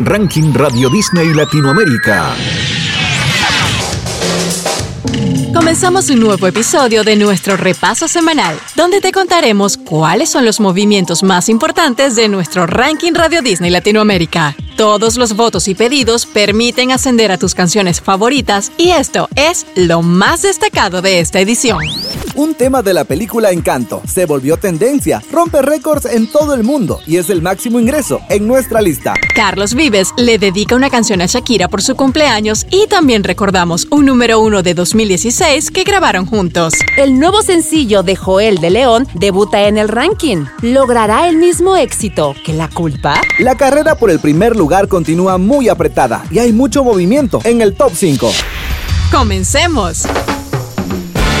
Ranking Radio Disney Latinoamérica. Comenzamos un nuevo episodio de nuestro repaso semanal, donde te contaremos cuáles son los movimientos más importantes de nuestro ranking Radio Disney Latinoamérica. Todos los votos y pedidos permiten ascender a tus canciones favoritas y esto es lo más destacado de esta edición. Un tema de la película Encanto se volvió tendencia, rompe récords en todo el mundo y es el máximo ingreso en nuestra lista. Carlos Vives le dedica una canción a Shakira por su cumpleaños y también recordamos un número uno de 2016 que grabaron juntos. El nuevo sencillo de Joel de León debuta en el ranking. ¿Logrará el mismo éxito que la culpa? La carrera por el primer lugar continúa muy apretada y hay mucho movimiento en el top 5. ¡Comencemos!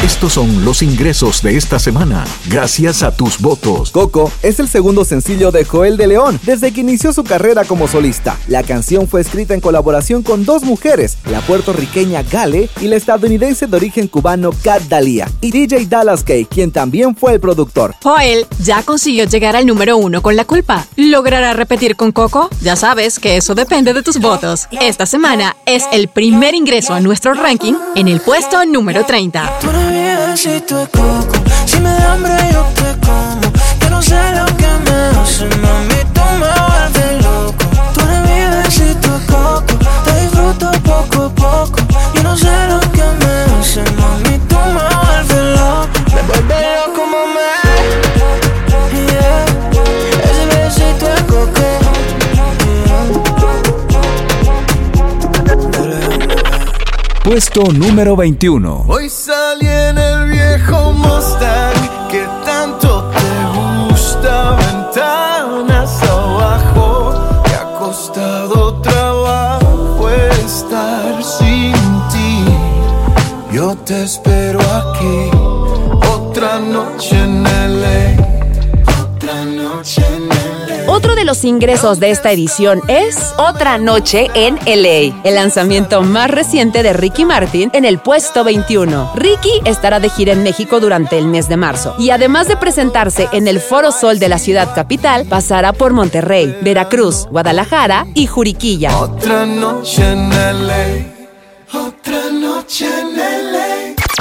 Estos son los ingresos de esta semana, gracias a tus votos. Coco es el segundo sencillo de Joel de León desde que inició su carrera como solista. La canción fue escrita en colaboración con dos mujeres, la puertorriqueña Gale y la estadounidense de origen cubano Kat Dalia, y DJ Dallas Kay, quien también fue el productor. Joel ya consiguió llegar al número uno con la culpa. ¿Logrará repetir con Coco? Ya sabes que eso depende de tus votos. Esta semana es el primer ingreso a nuestro ranking en el puesto número 30 besito de coco. Si Puesto número 21. Hoy salí en el viejo Mustang que tanto te gusta, ventanas abajo. Me ha costado trabajo estar sin ti. Yo te espero aquí, otra noche en LA, Otro de los ingresos de esta edición es Otra Noche en LA, el lanzamiento más reciente de Ricky Martin en el puesto 21. Ricky estará de gira en México durante el mes de marzo y además de presentarse en el Foro Sol de la ciudad capital, pasará por Monterrey, Veracruz, Guadalajara y Juriquilla. Otra noche en LA, otra noche en.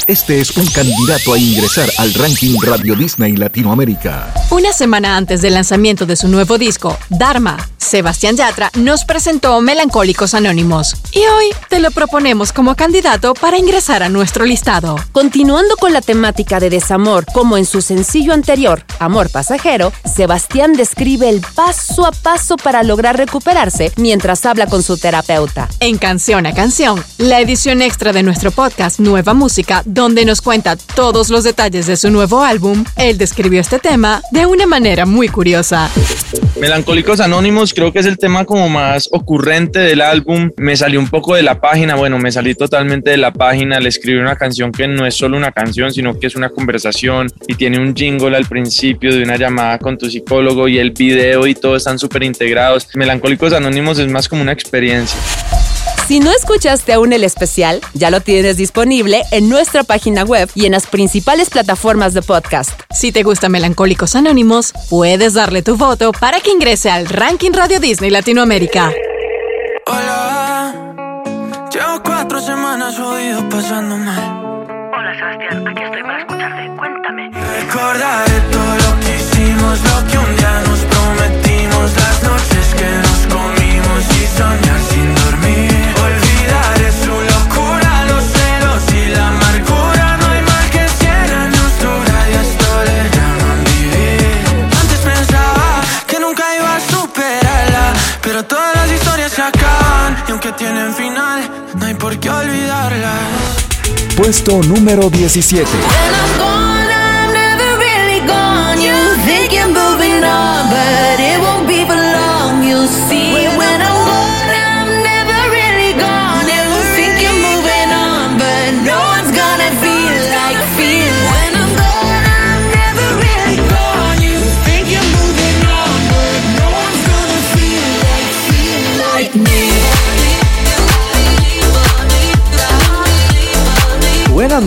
Este es un candidato a ingresar al ranking Radio Disney Latinoamérica. Una semana antes del lanzamiento de su nuevo disco, Dharma, Sebastián Yatra nos presentó Melancólicos Anónimos y hoy te lo proponemos como candidato para ingresar a nuestro listado. Continuando con la temática de desamor, como en su sencillo anterior, Amor Pasajero, Sebastián describe el paso a paso para lograr recuperarse mientras habla con su terapeuta. En Canción a Canción, la edición extra de nuestro podcast Nueva Música, donde nos cuenta todos los detalles de su nuevo álbum, él describió este tema de una manera muy curiosa. Melancólicos Anónimos creo que es el tema como más ocurrente del álbum. Me salí un poco de la página, bueno, me salí totalmente de la página. Le escribí una canción que no es solo una canción, sino que es una conversación y tiene un jingle al principio de una llamada con tu psicólogo y el video y todo están súper integrados. Melancólicos Anónimos es más como una experiencia. Si no escuchaste aún el especial, ya lo tienes disponible en nuestra página web y en las principales plataformas de podcast. Si te gusta Melancólicos Anónimos, puedes darle tu voto para que ingrese al ranking Radio Disney Latinoamérica. Hola, llevo cuatro semanas jodido pasando mal. Hola Sebastián, aquí estoy para escucharte. Cuéntame. Recordaré todo lo que hicimos, lo que y aunque tienen final, no hay por qué olvidarla. Puesto número 17. When I'm gone, I'm never really gone. You think you're moving on, but it won't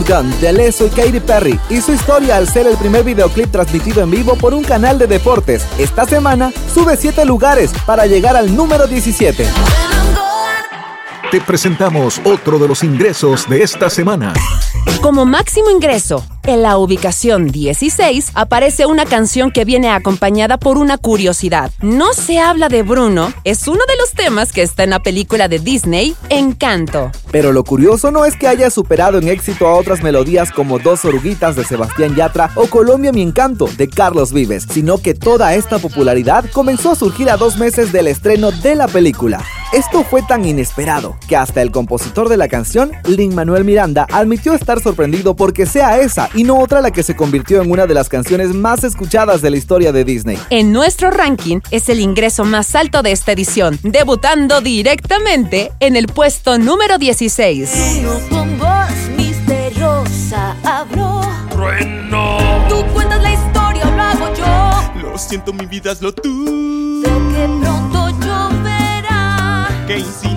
Handgun de Leso y Katy Perry hizo historia al ser el primer videoclip transmitido en vivo por un canal de deportes. Esta semana sube 7 lugares para llegar al número 17. Te presentamos otro de los ingresos de esta semana. Como máximo ingreso, en la ubicación 16 aparece una canción que viene acompañada por una curiosidad. No se habla de Bruno, es uno de los temas que está en la película de Disney, Encanto. Pero lo curioso no es que haya superado en éxito a otras melodías como Dos oruguitas de Sebastián Yatra o Colombia mi encanto de Carlos Vives, sino que toda esta popularidad comenzó a surgir a dos meses del estreno de la película. Esto fue tan inesperado que hasta el compositor de la canción, Lin Manuel Miranda, admitió estar sorprendido porque sea esa y no otra la que se convirtió en una de las canciones más escuchadas de la historia de Disney. En nuestro ranking es el ingreso más alto de esta edición, debutando directamente en el puesto número 16. Con voz misteriosa habló. Trueno. Tú cuentas la historia, lo hago yo. Lo siento, mi vida es lo tú. Sé que pronto. Que insinuaba.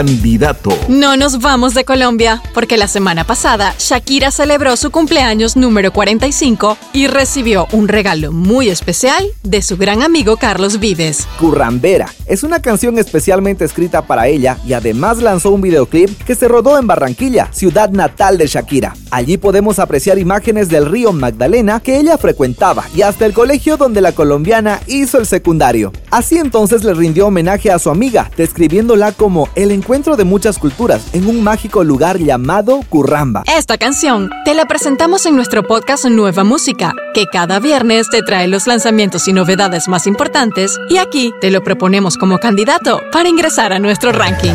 Candidato. No nos vamos de Colombia, porque la semana pasada Shakira celebró su cumpleaños número 45 y recibió un regalo muy especial de su gran amigo Carlos Vives. Currambera es una canción especialmente escrita para ella y además lanzó un videoclip que se rodó en Barranquilla, ciudad natal de Shakira. Allí podemos apreciar imágenes del río Magdalena que ella frecuentaba y hasta el colegio donde la colombiana hizo el secundario. Así entonces le rindió homenaje a su amiga, describiéndola como el encuentro de muchas culturas en un mágico lugar llamado Curramba. Esta canción te la presentamos en nuestro podcast Nueva Música, que cada viernes te trae los lanzamientos y novedades más importantes y aquí te lo proponemos como candidato para ingresar a nuestro ranking.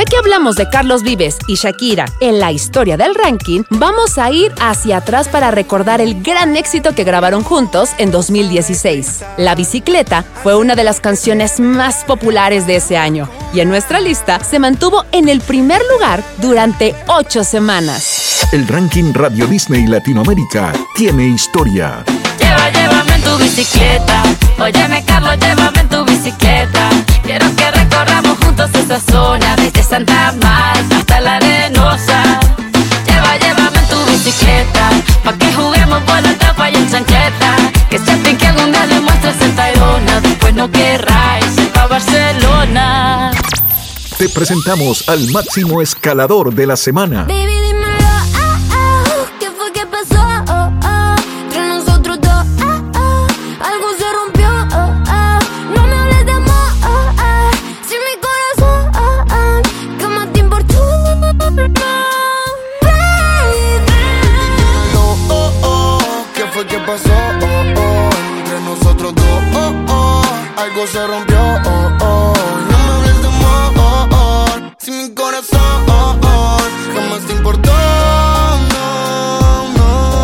Ya que hablamos de Carlos Vives y Shakira en la historia del ranking, vamos a ir hacia atrás para recordar el gran éxito que grabaron juntos en 2016. La bicicleta fue una de las canciones más populares de ese año y en nuestra lista se mantuvo en el primer lugar durante ocho semanas. El ranking Radio Disney Latinoamérica tiene historia. Lleva, llévame en tu bicicleta. Óyeme, Carlos, llévame en tu bicicleta. Quiero que recorramos juntos esa zona, desde Santa Marta hasta la arenosa. Lleva, llévame en tu bicicleta. Pa' que juguemos por la tapa y en chancleta. Que se que algún día le muestres en Tayrona. Después no querráis ir pa' Barcelona. Te presentamos al máximo escalador de la semana. Baby,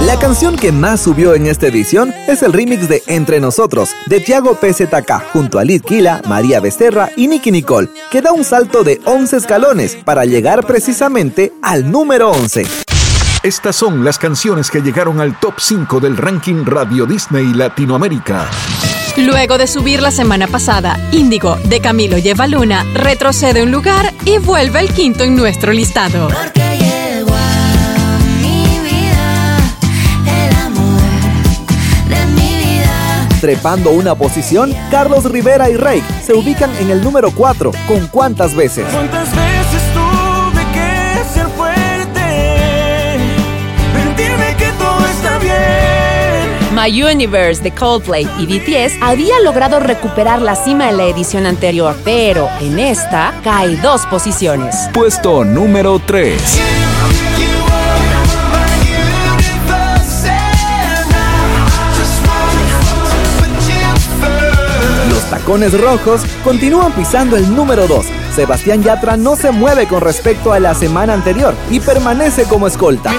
La canción que más subió en esta edición es el remix de Entre Nosotros de Tiago PZK junto a Lid Kila, María Becerra y Nicky Nicole, que da un salto de 11 escalones para llegar precisamente al número 11. Estas son las canciones que llegaron al top 5 del ranking Radio Disney Latinoamérica. Luego de subir la semana pasada, Índigo de Camilo Lleva Luna retrocede un lugar y vuelve al quinto en nuestro listado. Porque llegó a mi vida el amor de mi vida. Trepando una posición, Carlos Rivera y Rake se ubican en el número 4 con cuántas veces. ¿Cuántas veces My Universe de Coldplay y BTS había logrado recuperar la cima en la edición anterior, pero en esta cae dos posiciones. Puesto número 3. tacones rojos continúan pisando el número 2. Sebastián Yatra no se mueve con respecto a la semana anterior y permanece como escolta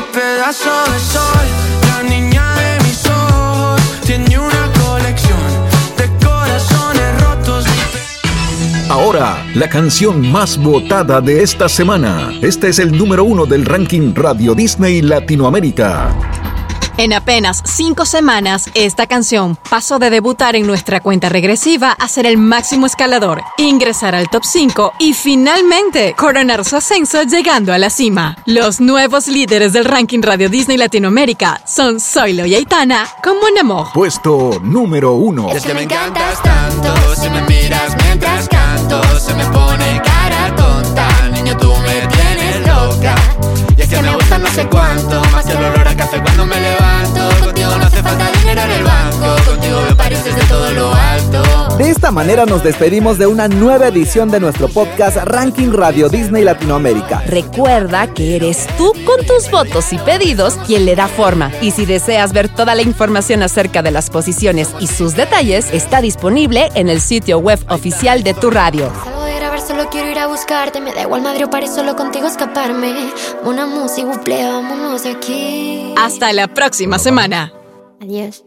tiene una colección de corazones rotos. Ahora, la canción más votada de esta semana. Este es el número uno del ranking Radio Disney Latinoamérica. En apenas cinco semanas, esta canción pasó de debutar en nuestra cuenta regresiva a ser el máximo escalador, ingresar al top 5 y finalmente coronar su ascenso llegando a la cima. Los nuevos líderes del ranking Radio Disney Latinoamérica son Zoilo y Aitana con Mon Amour. Puesto número uno. Es que me encantas tanto, esta manera nos despedimos de una nueva edición de nuestro podcast Ranking Radio Disney Latinoamérica. Recuerda que eres tú con tus votos y pedidos quien le da forma. Y si deseas ver toda la información acerca de las posiciones y sus detalles, está disponible en el sitio web oficial de tu radio. Salgo de grabar, solo quiero ir a buscarte. Me da igual madre o paré solo contigo escaparme. Una música, vámonos de aquí. Hasta la próxima semana. Adiós.